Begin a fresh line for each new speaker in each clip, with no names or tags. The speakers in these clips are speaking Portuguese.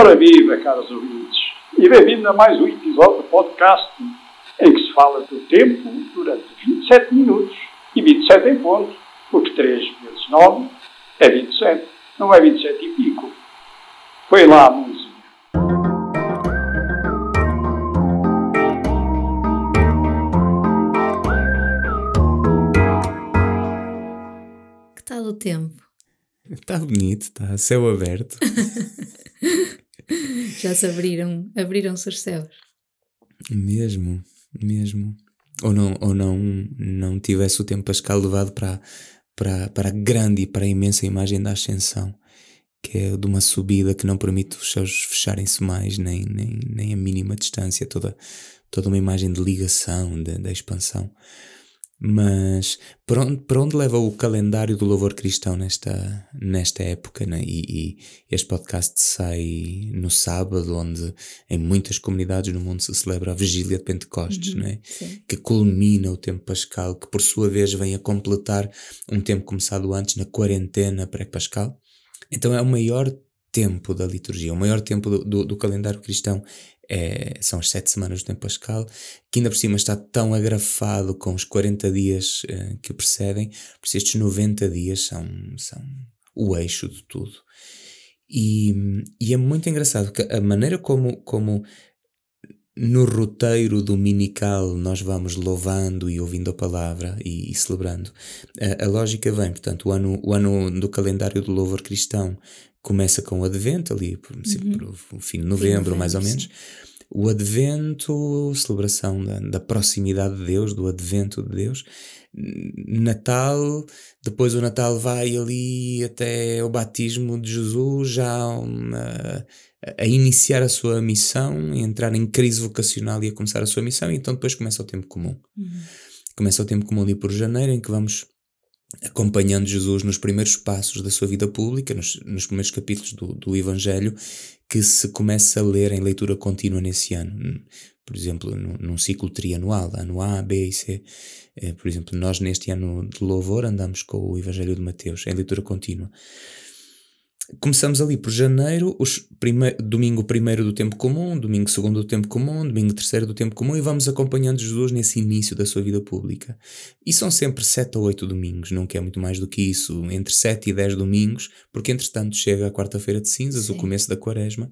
Ora viva, caros ouvintes, e bem-vindo a mais um episódio do podcast em que se fala do tempo durante 27 minutos e 27 em ponto, porque 3 vezes 9 é 27, não é 27 e pico. Foi lá a música.
Que tal o tempo?
Está bonito, está céu aberto.
Já se abriram, abriram-se os céus.
Mesmo, mesmo. Ou não, ou não, não tivesse o tempo pascal levado para, para, para a grande e para a imensa imagem da ascensão, que é de uma subida que não permite os céus fecharem-se mais, nem, nem, nem a mínima distância, toda, toda uma imagem de ligação, da expansão. Mas para onde, para onde leva o calendário do louvor cristão nesta, nesta época? Né? E, e, este podcast sai no sábado, onde em muitas comunidades no mundo se celebra a vigília de Pentecostes, uhum, né? que culmina o tempo pascal, que por sua vez vem a completar um tempo começado antes na quarentena pré-pascal. Então é o maior tempo da liturgia, o maior tempo do, do, do calendário cristão é, são as sete semanas do tempo pascal, que ainda por cima está tão agrafado com os 40 dias uh, que o precedem, por isso estes 90 dias são, são o eixo de tudo. E, e é muito engraçado que a maneira como, como no roteiro dominical nós vamos louvando e ouvindo a palavra e, e celebrando. A, a, lógica vem, portanto, o ano, o ano do calendário do louvor cristão começa com o Advento, ali por, uhum. por o fim de novembro, mais ou menos. Sim. O Advento, celebração da, da, proximidade de Deus, do Advento de Deus. Natal, depois o Natal vai ali até o batismo de Jesus, já uma, a iniciar a sua missão, a entrar em crise vocacional e a começar a sua missão, e então depois começa o tempo comum. Uhum. Começa o tempo comum ali por janeiro, em que vamos acompanhando Jesus nos primeiros passos da sua vida pública, nos, nos primeiros capítulos do, do, Evangelho, que se começa a ler em leitura contínua nesse ano. Por exemplo, num, num ciclo trianual, ano A, B e C. Eh, por exemplo, nós neste ano de louvor andamos com o Evangelho de Mateus, em leitura contínua. Começamos ali por janeiro, os prime domingo primeiro do tempo comum, domingo segundo do tempo comum, domingo terceiro do tempo comum e vamos acompanhando Jesus nesse início da sua vida pública. E são sempre sete ou oito domingos, não quer muito mais do que isso, entre sete e dez domingos, porque entretanto chega a quarta-feira de cinzas, Sim. o começo da quaresma,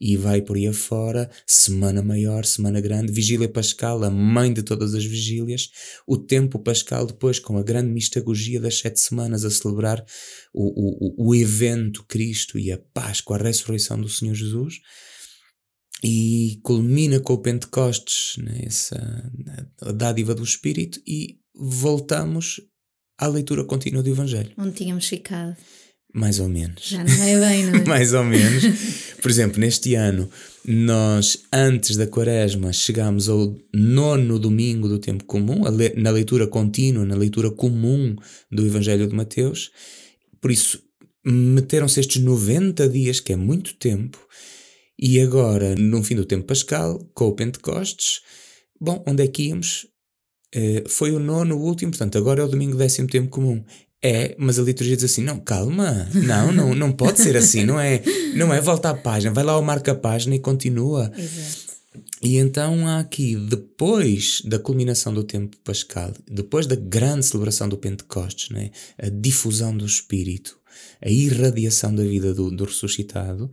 e vai por aí afora, semana maior, semana grande, vigília pascal, a mãe de todas as vigílias, o tempo pascal depois com a grande mistagogia das sete semanas a celebrar o, o, o evento Cristo e a Páscoa, a ressurreição do Senhor Jesus, e culmina com o Pentecostes, nessa né, a dádiva do Espírito, e voltamos à leitura contínua do Evangelho.
Onde tínhamos ficado.
Mais ou menos.
Já não é bem, não é?
Mais ou menos. Por exemplo, neste ano, nós, antes da quaresma, chegámos ao nono domingo do tempo comum, na leitura contínua, na leitura comum do Evangelho de Mateus, por isso, meteram-se estes 90 dias, que é muito tempo, e agora, no fim do tempo pascal, com o Pentecostes, bom, onde é que íamos? Uh, foi o nono, o último, portanto, agora é o domingo décimo tempo comum. É, mas a liturgia diz assim: não, calma, não, não, não pode ser assim, não é, não é volta à página, vai lá ao marca a página e continua. Exato. E então há aqui, depois da culminação do tempo pascal, depois da grande celebração do Pentecostes, né, a difusão do Espírito, a irradiação da vida do, do ressuscitado,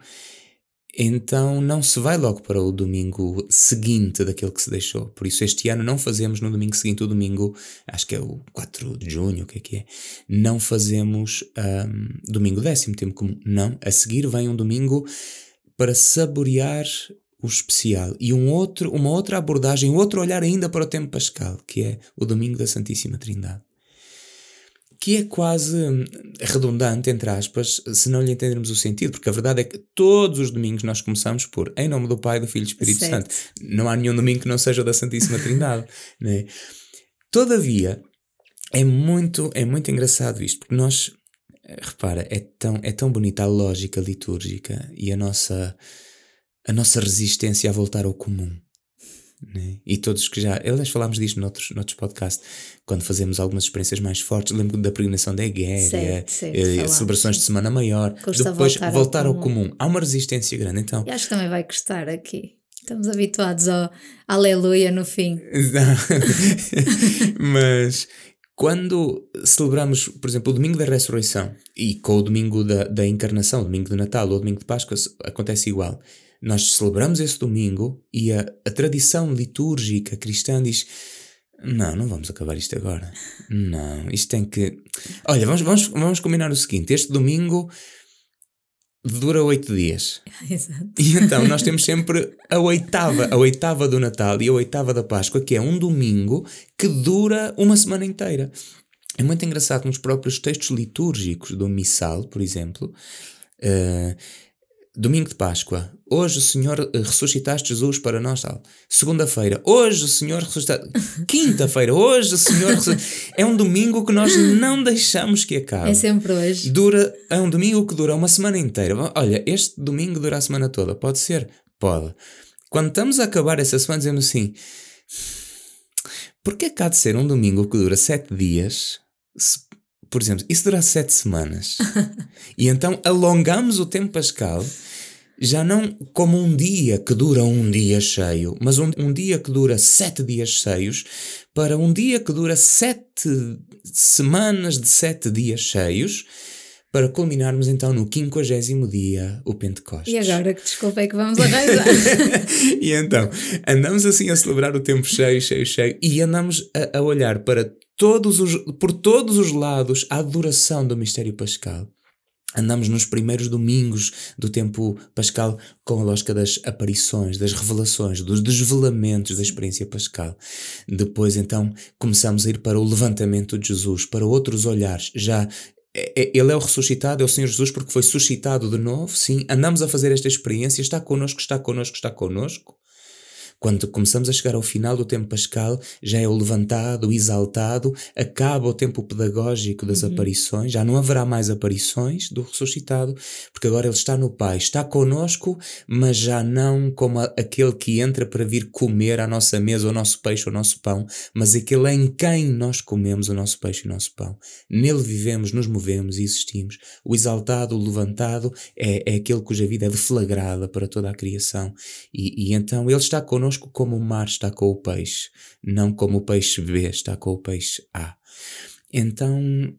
então não se vai logo para o domingo seguinte daquele que se deixou. Por isso este ano não fazemos no domingo seguinte, o domingo, acho que é o 4 de junho, o que é que é, não fazemos um, domingo décimo, tempo comum. Não, a seguir vem um domingo para saborear o especial e um outro, uma outra abordagem, outro olhar ainda para o tempo pascal, que é o domingo da Santíssima Trindade. Que é quase hum, redundante, entre aspas, se não lhe entendermos o sentido, porque a verdade é que todos os domingos nós começamos por em nome do Pai, do Filho e do Espírito certo. Santo. Não há nenhum domingo que não seja da Santíssima Trindade. né? Todavia, é muito, é muito engraçado isto, porque nós, eh, repara, é tão, é tão bonita a lógica litúrgica e a nossa a nossa resistência a voltar ao comum. Né? E todos que já. Aliás, falámos disto noutros, noutros podcasts, quando fazemos algumas experiências mais fortes. Lembro da peregrinação da guerra, eh, celebrações de Semana Maior.
Custa
Depois
voltar
voltar,
ao
ao, comum. Há uma resistência grande. Então,
acho que também vai custar aqui. Estamos habituados ao aleluia no fim.
Mas quando celebramos, por exemplo, o domingo da ressurreição e com o domingo da, da encarnação, o domingo de Natal ou o domingo de Páscoa, acontece igual. Nós celebramos esse domingo e a, a tradição litúrgica cristã diz: não, não vamos acabar isto agora. Não, isto tem que. Olha, vamos, vamos, vamos combinar o seguinte: este domingo dura oito dias.
Exato.
E então nós temos sempre a oitava, a oitava do Natal e a oitava da Páscoa, que é um domingo que dura uma semana inteira. É muito engraçado nos próprios textos litúrgicos do Missal, por exemplo, eh, Domingo de Páscoa, hoje o Senhor eh, ressuscitaste Jesus para nós, tal. Segunda-feira, hoje o Senhor ressuscitaste. Quinta-feira, hoje o Senhor ressuscitaste. É um domingo que nós não deixamos que acabe.
É sempre hoje.
Dura, é um domingo que dura uma semana inteira. Olha, este domingo dura a semana toda. Pode ser? Pode. Quando estamos a acabar essa semana, dizemos assim: porquê que há de ser um domingo que dura sete dias? se- por exemplo, isso dura sete semanas. e então alongamos o tempo pascal. Já não como um dia que dura um dia cheio, mas um, um dia que dura sete dias cheios, para um dia que dura sete semanas de sete dias cheios, para culminarmos então no quinquagésimo dia, o Pentecostes.
E agora que desculpa é que vamos arranjar.
e então, andamos assim a celebrar o tempo cheio, cheio, cheio, e andamos a, a olhar para todos os, por todos os lados a adoração do mistério pascal. Andamos nos primeiros domingos do tempo pascal com a lógica das aparições, das revelações, dos desvelamentos da experiência pascal. Depois, então, começamos a ir para o levantamento de Jesus, para outros olhares. Já é- é- ele é o ressuscitado, é o Senhor Jesus, porque foi suscitado de novo, sim. Andamos a fazer esta experiência, está connosco, está connosco, está connosco. Quando começamos a chegar ao final do tempo pascal, já é o levantado, o exaltado, acaba o tempo pedagógico das aparições, já não haverá mais aparições do ressuscitado, porque agora ele está no Pai, está conosco, mas já não como aquele que entra para vir comer à nossa mesa o nosso peixe, o nosso pão, mas aquele em quem nós comemos o nosso peixe e o nosso pão. Nele vivemos, nos movemos e existimos. O exaltado, o levantado, é, é aquele cuja vida é deflagrada para toda a criação. E, e então ele está connosco como o mar está com o peixe, não como o peixe B está com o peixe A. Então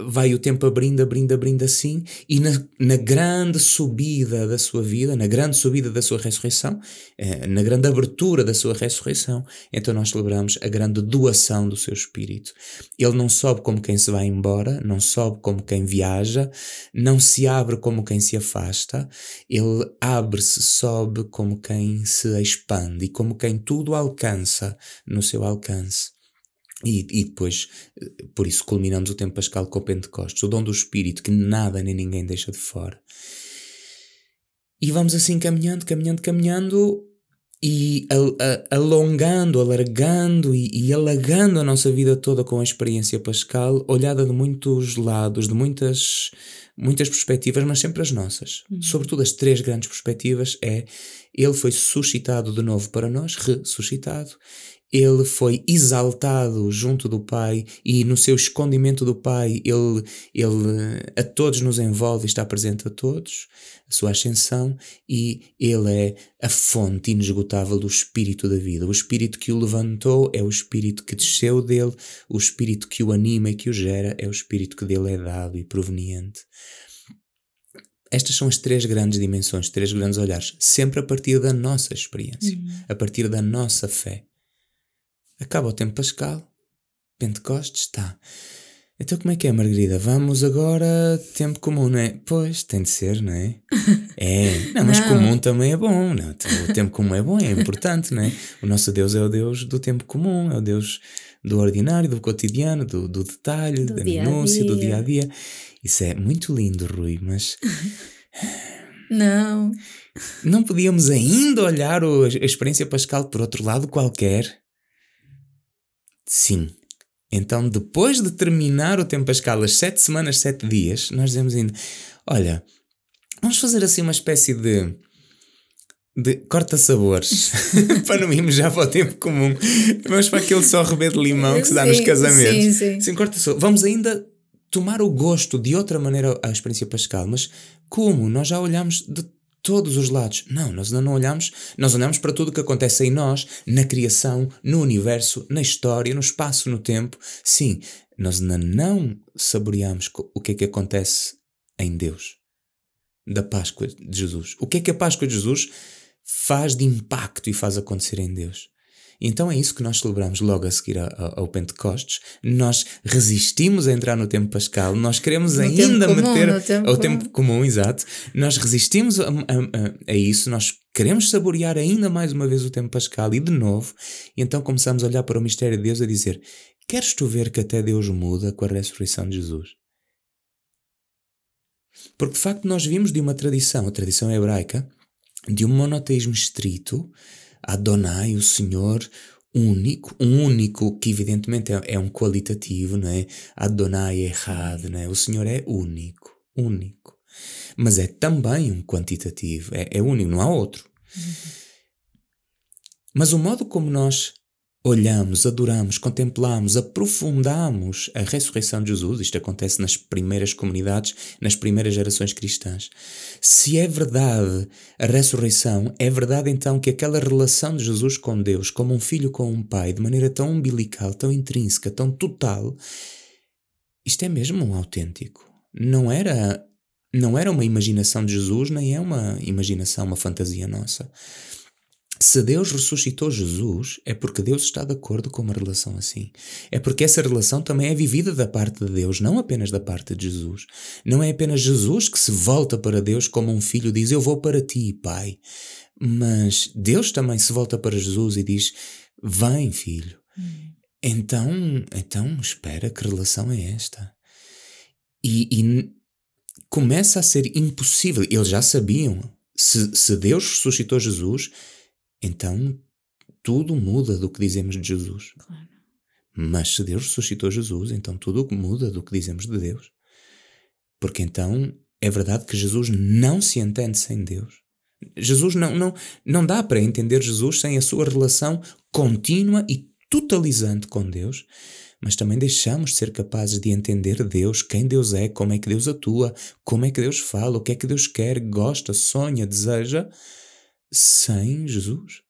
vai o tempo abrindo, abrindo, abrindo assim, e na, na grande subida da sua vida, na grande subida da sua ressurreição, eh, na grande abertura da sua ressurreição, então nós celebramos a grande doação do seu espírito. Ele não sobe como quem se vai embora, não sobe como quem viaja, não se abre como quem se afasta, ele abre-se, sobe como quem se expande e como quem tudo alcança no seu alcance. E, e depois, eh, por isso, culminamos o tempo pascal com o Pentecostes, o dom do Espírito que nada nem ninguém deixa de fora. E vamos assim caminhando, caminhando, caminhando e al- a- alongando, alargando e, e alagando a nossa vida toda com a experiência pascal, olhada de muitos lados, de muitas, muitas perspectivas, mas sempre as nossas. Sobretudo as três grandes perspectivas é ele foi suscitado de novo para nós, ressuscitado. Ele foi exaltado junto do Pai e no seu escondimento do Pai ele, ele a todos nos envolve e está presente a todos, a sua ascensão, e ele é a fonte inesgotável do Espírito da vida. O Espírito que o levantou é o Espírito que desceu dele, o Espírito que o anima e que o gera é o Espírito que dele é dado e proveniente. Estas são as três grandes dimensões, três grandes olhares, sempre a partir da nossa experiência, a partir da nossa fé. Acaba o tempo pascal, Pentecostes está. Então como é que é, Margarida? Vamos agora tempo comum, não é? Pois, tem de ser, não é? É, não, mas
Não.
comum também é bom, não? O tempo comum é bom, é importante, não é? O nosso Deus é o Deus do tempo comum, é o Deus do ordinário, do cotidiano, do, do detalhe,
Do
da
dia
minúcia, do
dia.
a dia. Isso é muito lindo, Rui, mas
Não.
não podíamos ainda olhar a experiência pascal por outro lado qualquer? Sim. Então, depois de terminar o tempo pascal, as sete semanas, sete dias, nós dizemos ainda: olha, vamos fazer assim uma espécie de de corta-sabores, para não irmos já para o tempo comum, vamos para aquele só rebê de limão que se dá
Sim,
nos casamentos.
sim, sim.
Sim, corta-sabores. Vamos ainda tomar o gosto de outra maneira à experiência pascal, mas como? Nós já olhamos de todos os lados. Não, nós ainda não olhamos, nós olhamos para tudo o que acontece em nós, na criação, no universo, na história, no espaço, no tempo. Sim, nós ainda não saboreamos o que é que acontece em Deus, da Páscoa de Jesus. O que é que a Páscoa de Jesus faz de impacto e faz acontecer em Deus? Então é isso que nós celebramos logo a seguir ao Pentecostes. Nós resistimos a entrar no tempo pascal, nós queremos
No
ainda
comum,
meter
tempo
ao
comum.
tempo comum, exato. Nós resistimos a, a- a- a isso, nós queremos saborear ainda mais uma vez o tempo pascal e de novo, e então começamos a olhar para o mistério de Deus a dizer: Queres tu ver que até Deus muda com a ressurreição de Jesus? Porque de facto nós vimos de uma tradição, a tradição hebraica, de um monoteísmo estrito, Adonai, o Senhor único, um único que evidentemente é, é um qualitativo, não é? Adonai é errado, não é? O Senhor é único, único. Mas é também um quantitativo, é, é único, não há outro. Mas o modo como nós olhamos, adoramos, contemplamos, aprofundamos a ressurreição de Jesus, isto acontece nas primeiras comunidades, nas primeiras gerações cristãs. Se é verdade a ressurreição, é verdade então que aquela relação de Jesus com Deus, como um filho com um pai, de maneira tão umbilical, tão intrínseca, tão total, isto é mesmo um autêntico. Não era não era uma imaginação de Jesus, nem é uma imaginação, uma fantasia nossa. Se Deus ressuscitou Jesus, é porque Deus está de acordo com uma relação assim. É porque essa relação também é vivida da parte de Deus, não apenas da parte de Jesus. Não é apenas Jesus que se volta para Deus como um filho diz: Eu vou para ti, Pai. Mas Deus também se volta para Jesus e diz: Vem, filho. Então, então, espera, que relação é esta? E, e começa a ser impossível. Eles já sabiam. Se, se Deus ressuscitou Jesus, então tudo muda do que dizemos de Jesus.
Claro.
Mas se Deus ressuscitou Jesus, então tudo muda do que dizemos de Deus. Porque então é verdade que Jesus não se entende sem Deus. Jesus não, não, não dá para entender Jesus sem a sua relação contínua e totalizante com Deus, mas também deixamos de ser capazes de entender Deus, quem Deus é, como é que Deus atua, como é que Deus fala, o que é que Deus quer, gosta, sonha, deseja, sem Jesus.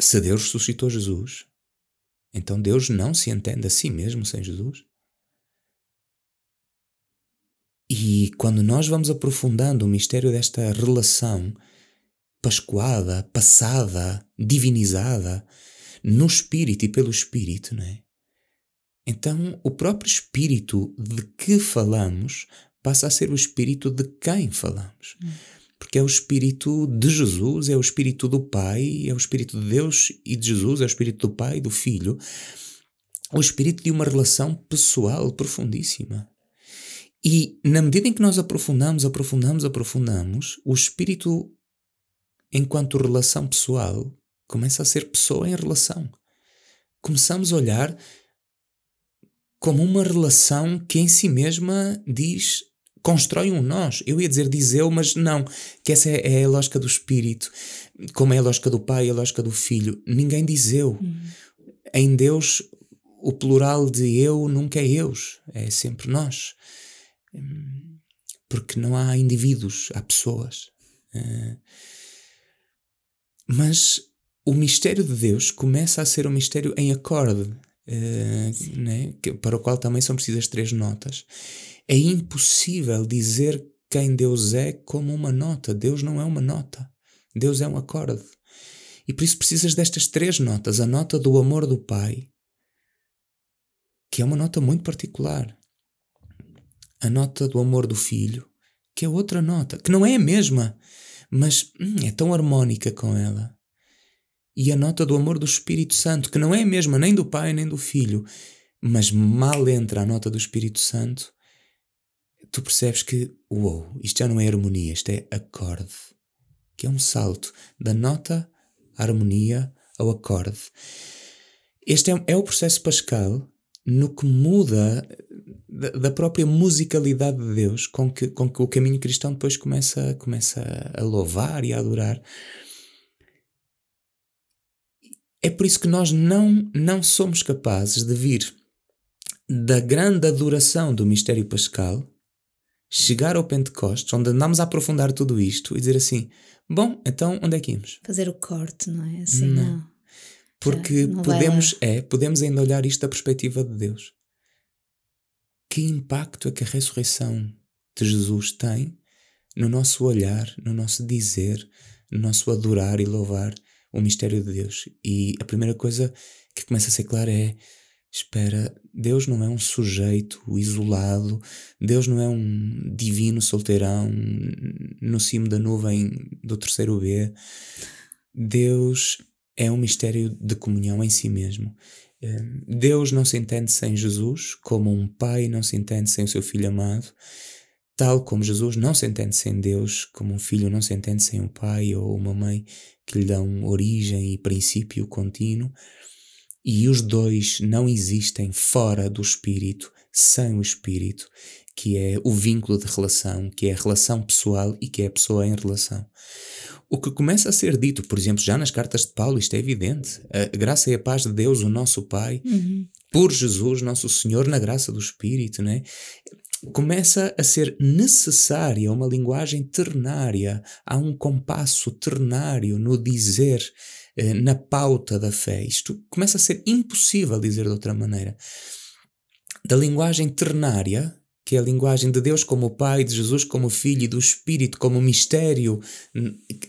Se Deus ressuscitou Jesus, então Deus não se entende a si mesmo sem Jesus? E quando nós vamos aprofundando o mistério desta relação pascoada, passada, divinizada, no Espírito e pelo Espírito, não é? Então, o próprio Espírito de que falamos passa a ser o Espírito de quem falamos. Porque é o Espírito de Jesus, é o Espírito do Pai, é o Espírito de Deus e de Jesus, é o Espírito do Pai e do Filho. O Espírito de uma relação pessoal profundíssima. E na medida em que nós aprofundamos, aprofundamos, aprofundamos, o Espírito, enquanto relação pessoal, começa a ser pessoa em relação. Começamos a olhar como uma relação que em si mesma diz, constrói um nós. Eu ia dizer diz eu, mas não, que essa é, é a lógica do espírito, como é a lógica do pai, a lógica do filho. Ninguém diz eu. Em Deus, o plural de eu nunca é eus, é sempre nós. Hum, Porque não há indivíduos, há pessoas. Eh, Mas o mistério de Deus começa a ser um mistério em acorde, eh, né? para o qual também são precisas três notas. É impossível dizer quem Deus é como uma nota. Deus não é uma nota. Deus é um acorde. E por isso precisas destas três notas: a nota do amor do Pai, que é uma nota muito particular, a nota do amor do Filho, que é outra nota, que não é a mesma, mas hum, é tão harmónica com ela. E a nota do amor do Espírito Santo, que não é a mesma nem do Pai nem do Filho, mas mal entra a nota do Espírito Santo, tu percebes que, uou, isto já não é harmonia, isto é acorde, que é um salto da nota à harmonia ao acorde. Este é, é o processo pascal no que muda da, da, própria musicalidade de Deus com que, com que o caminho cristão depois começa, começa a louvar e a adorar. É por isso que nós não, não somos capazes de vir da grande adoração do mistério pascal, chegar ao Pentecostes, onde andamos a aprofundar tudo isto e dizer assim: bom, então onde é que íamos?
Fazer o corte, não é? Assim, não. não.
Porque não podemos, é, podemos ainda olhar isto da perspectiva de Deus. Que impacto é que a ressurreição de Jesus tem no nosso olhar, no nosso dizer, no nosso adorar e louvar o mistério de Deus? E a primeira coisa que começa a ser clara é: espera, Deus não é um sujeito isolado, Deus não é um divino solteirão no cimo da nuvem do terceiro B. Deus é um mistério de comunhão em si mesmo. Hum, Deus não se entende sem Jesus, como um pai não se entende sem o seu filho amado, tal como Jesus não se entende sem Deus, como um filho não se entende sem um pai ou uma mãe que lhe dão origem e princípio contínuo. E os dois não existem fora do Espírito, sem o Espírito, que é o vínculo de relação, que é a relação pessoal e que é a pessoa em relação. O que começa a ser dito, por exemplo, já nas cartas de Paulo, isto é evidente. A graça e a paz de Deus, o nosso Pai, uhum. por Jesus, nosso Senhor, na graça do Espírito, né? Começa a ser necessária uma linguagem ternária, há um compasso ternário no dizer, eh, na pauta da fé. Isto começa a ser impossível dizer de outra maneira. Da linguagem ternária, que é a linguagem de Deus como Pai, de Jesus como Filho e do Espírito como mistério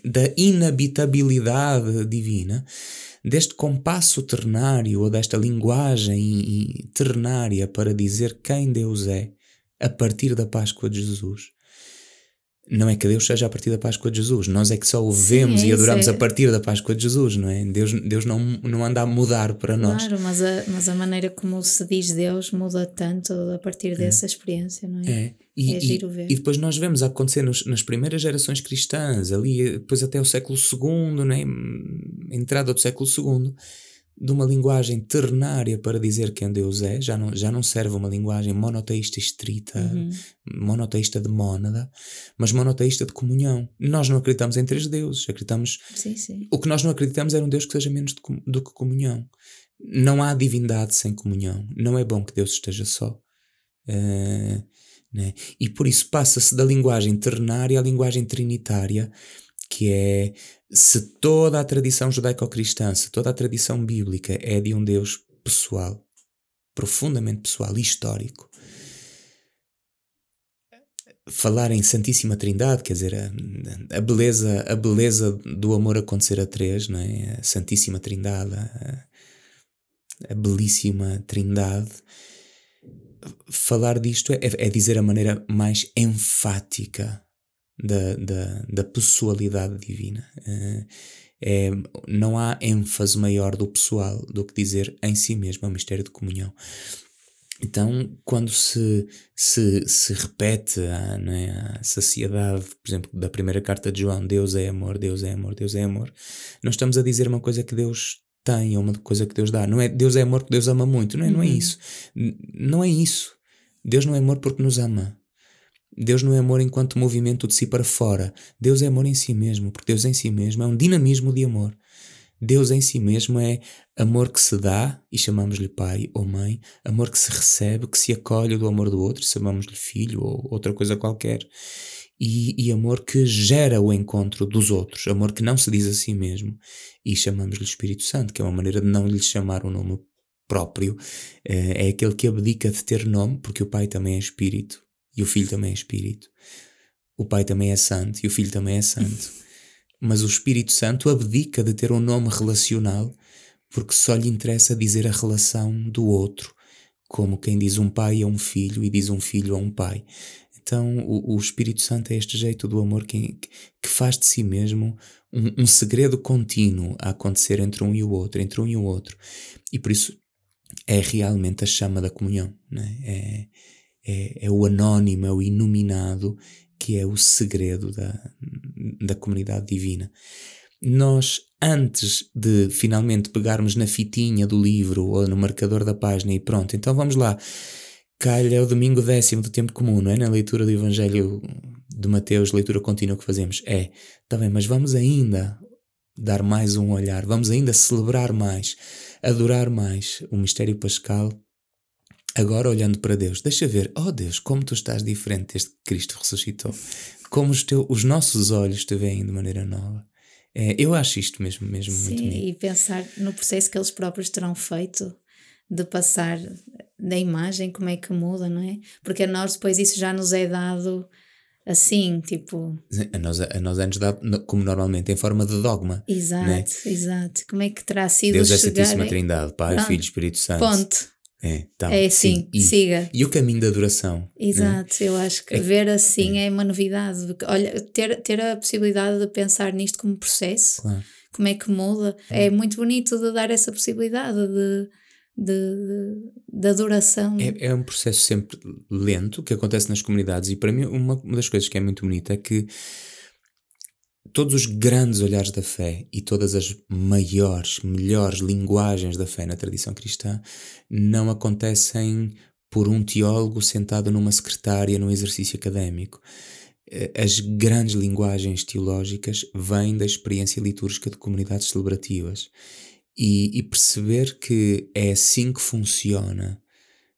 da inabitabilidade divina, deste compasso ternário ou desta linguagem ternária para dizer quem Deus é a partir da Páscoa de Jesus, não é que Deus seja a partir da Páscoa de Jesus, nós é que só o vemos Sim, é e adoramos é... a partir da Páscoa de Jesus, não é? Deus, Deus não, não anda a mudar para nós.
Claro, mas a, mas a maneira como se diz Deus muda tanto a partir é. dessa é. experiência, não é?
É, e, é giro ver. e depois nós vemos acontecer nos, nas primeiras gerações cristãs, ali depois até o século II, não é? entrada do século II, de uma linguagem ternária para dizer quem Deus é, já não, já não serve uma linguagem monoteísta estrita, uhum. monoteísta de mónada, mas monoteísta de comunhão. Nós não acreditamos em três deuses, acreditamos.
Sim, sim.
O que nós não acreditamos é um Deus que seja menos de, do que comunhão. Não há divindade sem comunhão. Não é bom que Deus esteja só. Uh, né? E por isso passa-se da linguagem ternária à linguagem trinitária que é se toda a tradição judaico-cristã, se toda a tradição bíblica é de um Deus pessoal, profundamente pessoal, histórico, falar em Santíssima Trindade, quer dizer, a, a, beleza, a beleza do amor acontecer a três, não é? A Santíssima Trindade, a, a belíssima Trindade. Falar disto é, é dizer a maneira mais enfática da, da, da pessoalidade divina. Uh, é, não há ênfase maior do pessoal do que dizer em si mesmo, é um mistério de comunhão. Então, quando se, se, se repete a, é, a saciedade, por exemplo, da primeira carta de João, Deus é amor, Deus é amor, Deus é amor, nós estamos a dizer uma coisa que Deus tem, ou uma coisa que Deus dá. Não é Deus é amor porque Deus ama muito, não é, não é uhum. isso. Não é isso. Deus não é amor porque nos ama. Deus não é amor enquanto movimento de si para fora. Deus é amor em si mesmo, porque Deus em si mesmo é um dinamismo de amor. Deus em si mesmo é amor que se dá, e chamamos-lhe pai ou mãe, amor que se recebe, que se acolhe do amor do outro, e chamamos-lhe filho ou outra coisa qualquer. E, e, amor que gera o encontro dos outros, amor que não se diz a si mesmo, e chamamos-lhe Espírito Santo, que é uma maneira de não lhe chamar um nome próprio, eh, é aquele que abdica de ter nome, porque o Pai também é Espírito, e o Filho também é Espírito. O Pai também é Santo e o Filho também é Santo. Mas o Espírito Santo abdica de ter um nome relacional porque só lhe interessa dizer a relação do outro, como quem diz um pai a um filho e diz um filho a um pai. Então, o, o Espírito Santo é este jeito do amor que, que faz de si mesmo um, um, segredo contínuo a acontecer entre um e o outro, entre um e o outro. E por isso é realmente a chama da comunhão. Né? É, é, é o anónimo, é o inuminado, que é o segredo da, da comunidade divina. Nós, antes de finalmente pegarmos na fitinha do livro ou no marcador da página e pronto, então vamos lá. calha o domingo décimo do tempo comum, não é? Na leitura do Evangelho de Mateus, leitura contínua que fazemos. É, está bem, mas vamos ainda dar mais um olhar, vamos ainda celebrar mais, adorar mais o mistério pascal. Agora olhando para Deus, deixa ver, oh Deus, como tu estás diferente desde que Cristo ressuscitou, como os, teu, os nossos olhos te veem de maneira nova. É, eu acho isto mesmo, mesmo
Sim,
muito bonito.
e pensar no processo que eles próprios terão feito de passar da imagem, como é que muda, não é? Porque a nós depois isso já nos é dado assim, tipo.
A nós, a nós é-nos dado como normalmente, em forma de dogma.
Exato,
né?
exato. Como é que terá sido
Deus é
chegar...
Santíssima Trindade, Pai,
Pronto.
Filho e Espírito Santo.
Ponto.
É, tá,
É assim,
E,
siga.
e o caminho da adoração. né?
Exato, eu acho que
É-
ver assim é uma novidade. Olha, ter, ter a possibilidade de pensar nisto como processo,
Claro.
como é que muda, é muito bonito de dar essa possibilidade de, de, de adoração.
É, é um processo sempre lento que acontece nas comunidades e para mim uma, uma das coisas que é muito bonita é que todos os grandes olhares da fé e todas as maiores, melhores linguagens da fé na tradição cristã não acontecem por um teólogo sentado numa secretária num exercício académico. Eh, As grandes linguagens teológicas vêm da experiência litúrgica de comunidades celebrativas e, e perceber que é assim que funciona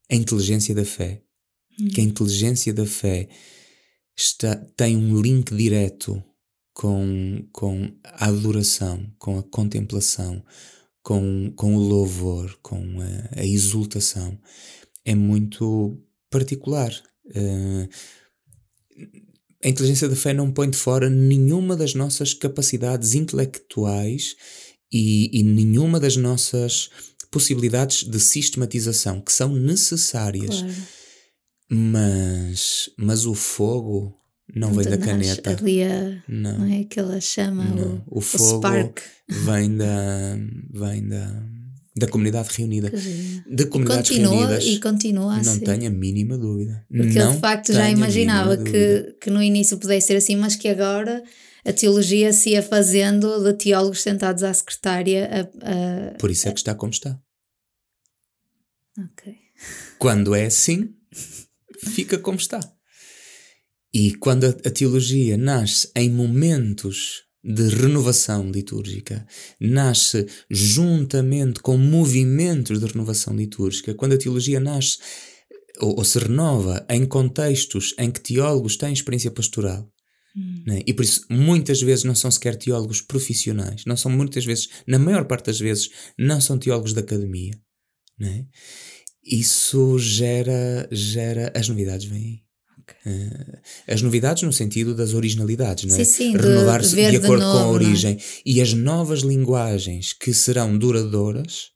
a inteligência da fé, que a inteligência da fé está, tem um link direto com, com a adoração, com a contemplação, com, com o louvor, com a, a exultação, é muito particular. Eh, a inteligência da fé não põe de fora nenhuma das nossas capacidades intelectuais e, e nenhuma das nossas possibilidades de sistematização que são necessárias,
Claro.
mas, mas o fogo não vem da caneta.
Ali a,
Não.
não é aquela chama,
Não.
o,
O fogo
spark.
vem da, vem da, da comunidade reunida. De comunidades
continua,
reunidas.
e continua a
não
ser.
tenho a mínima dúvida.
Porque
não
eu de facto já imaginava que, que no início pudesse ser assim, mas que agora a teologia se ia fazendo de teólogos sentados à secretária a, a-
Por isso é que está como está.
Ok.
Quando é assim, fica como está. E quando a, teologia nasce em momentos de renovação litúrgica, nasce juntamente com movimentos de renovação litúrgica, quando a teologia nasce ou, ou se renova em contextos em que teólogos têm experiência pastoral, né? E por isso, muitas vezes não são sequer teólogos profissionais, não são muitas vezes, na maior parte das vezes, não são teólogos da academia. Né? Isso gera, gera. As novidades vêm Eh, as novidades no sentido das originalidades, não é?
Sim, sim, de
Renovar-se de,
de
acordo com a
novo, não é?
origem. E as novas linguagens que serão duradouras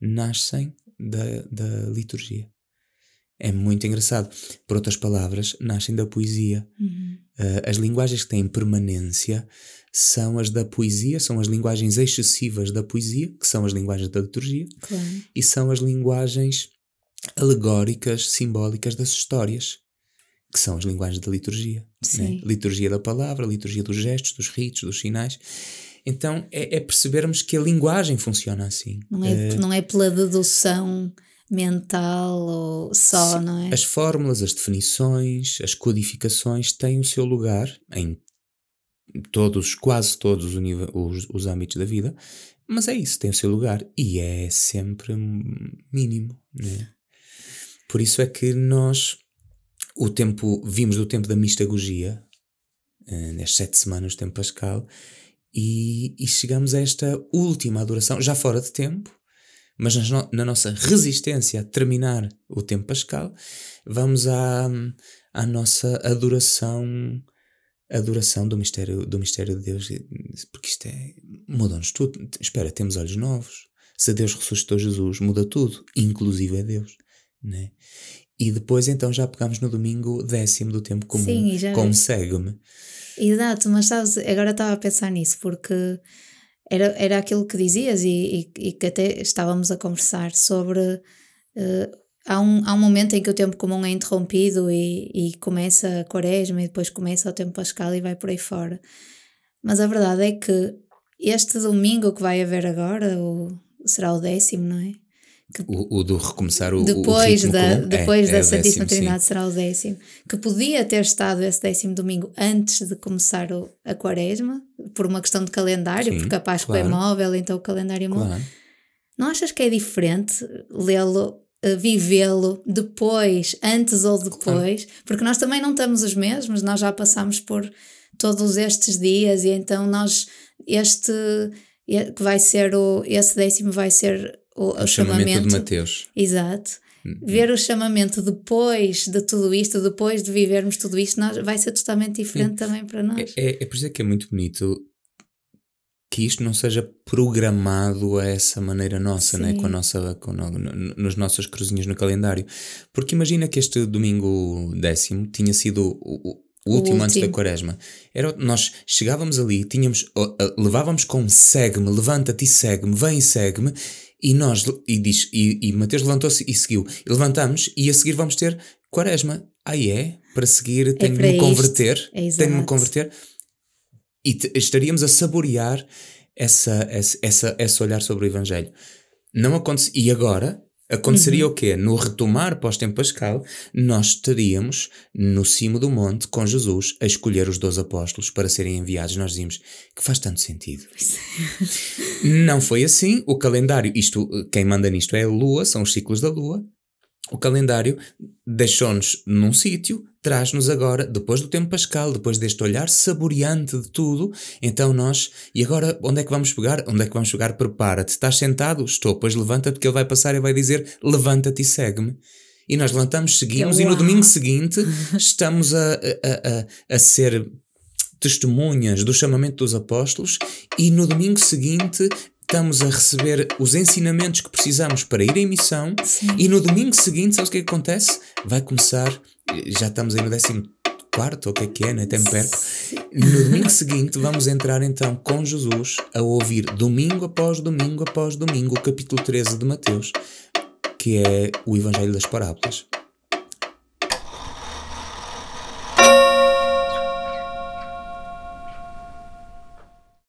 nascem da, da liturgia. É muito engraçado. Por outras palavras, nascem da poesia.
Uhum.
Uh, as linguagens que têm permanência são as da poesia, são as linguagens excessivas da poesia, que são as linguagens da liturgia,
Claro.
e são as linguagens alegóricas, simbólicas das histórias, que são as linguagens da liturgia.
Sim.
né? Liturgia da palavra, liturgia dos gestos, dos ritos, dos sinais. Então é, é percebermos que a linguagem funciona assim.
Não é, não é pela dedução mental ou só, não é?
As fórmulas, as definições, as codificações têm o seu lugar em todos, quase todos os, os âmbitos da vida, mas é isso, tem o seu lugar e é sempre mínimo. Né? Por isso é que nós, o tempo, vimos do tempo da mistagogia, eh, nas sete semanas do tempo pascal, e, e chegamos a esta última adoração, já fora de tempo, mas na, no- na nossa resistência a terminar o tempo pascal, vamos à, à nossa adoração adoração do mistério do mistério de Deus porque isto é muda-nos tudo espera temos olhos novos se Deus ressuscitou Jesus muda tudo inclusive é Deus né? E depois então já pegamos no domingo décimo do tempo comum
Sim, já
como segue-me
Exato, mas sabes, agora estava a pensar nisso, porque era, era aquilo que dizias e, e, e que até estávamos a conversar sobre. eh, há, um, há um momento em que o tempo comum é interrompido e, e começa a quaresma e depois começa o tempo pascal e vai por aí fora. Mas a verdade é que este domingo que vai haver agora, o, será o décimo, não é?
O, o, do recomeçar o
depois
o
da
comum.
é, depois é, da
é
Santíssima
décimo,
Trindade sim. será o décimo que podia ter estado esse décimo domingo antes de começar o, a quaresma por uma questão de calendário sim, porque a Páscoa claro. é móvel então o calendário é móvel claro. não achas que é diferente lê-lo uh, vivê-lo depois antes ou depois claro. porque nós também não estamos os mesmos nós já passamos por todos estes dias e então nós este que vai ser o esse décimo vai ser o, o, o chamamento, chamamento,
de Mateus.
Exato. Uhum. Ver o chamamento depois de tudo isto, depois de vivermos tudo isto, nós, vai ser totalmente diferente Sim. também para nós.
É, é, é por isso que é muito bonito que isto não seja programado a essa maneira nossa, né? com a nossa, com no, no, nos nossas cruzinhas no calendário. Porque imagina que este domingo décimo tinha sido o, o último, antes da quaresma. Era, nós chegávamos ali, tínhamos, levávamos com segue-me, levanta-te e segue-me, vem e segue-me, e nós, e diz, e, e Mateus levantou-se e seguiu. E levantamos e a seguir vamos ter quaresma. Aí ah, é? Para seguir tenho é de me converter. É tenho de me converter. E te, estaríamos a saborear essa, essa, essa, esse olhar sobre o Evangelho. Não acontece. E agora, Aconteceria uhum. o quê? No retomar pós-tempo pascal, nós estaríamos no cimo do monte com Jesus a escolher os dois apóstolos para serem enviados. Nós dizíamos que faz tanto sentido. Não foi assim. O calendário, isto, quem manda nisto é a Lua, são os ciclos da Lua. O calendário deixou-nos num sítio, traz-nos agora, depois do tempo pascal, depois deste olhar saboreante de tudo, então nós, e agora onde é que vamos pegar? Onde é que vamos pegar? Prepara-te, estás sentado? Estou, pois levanta-te que ele vai passar e vai dizer, levanta-te e segue-me. E nós levantamos, seguimos, e no domingo seguinte estamos a, a, a, a ser testemunhas do chamamento dos apóstolos, e no domingo seguinte estamos a receber os ensinamentos que precisamos para ir em missão Sim. e no domingo seguinte, sabes o que, é que acontece? Vai começar, já estamos aí no décimo quarto, ou o que é que é, né? até me perco. No domingo seguinte vamos entrar então com Jesus a ouvir domingo após domingo após domingo o capítulo 13 de Mateus, que é o Evangelho das Parábolas.